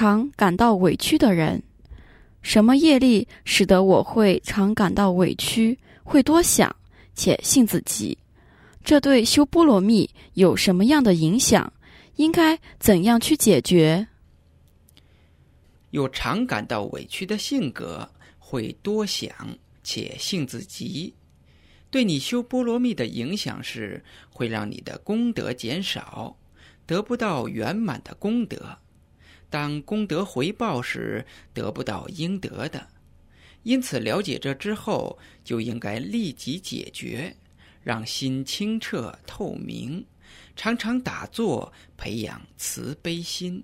常感到委屈的人。什么业力使得我会常感到委屈，会多想，且性子急？这对修波罗蜜有什么样的影响？应该怎样去解决？有常感到委屈的性格，会多想，且性子急。对你修波罗蜜的影响是，会让你的功德减少，得不到圆满的功德。当功德回报时，得不到应得的。因此，了解这之后，就应该立即解决，让心清澈透明，常常打坐，培养慈悲心。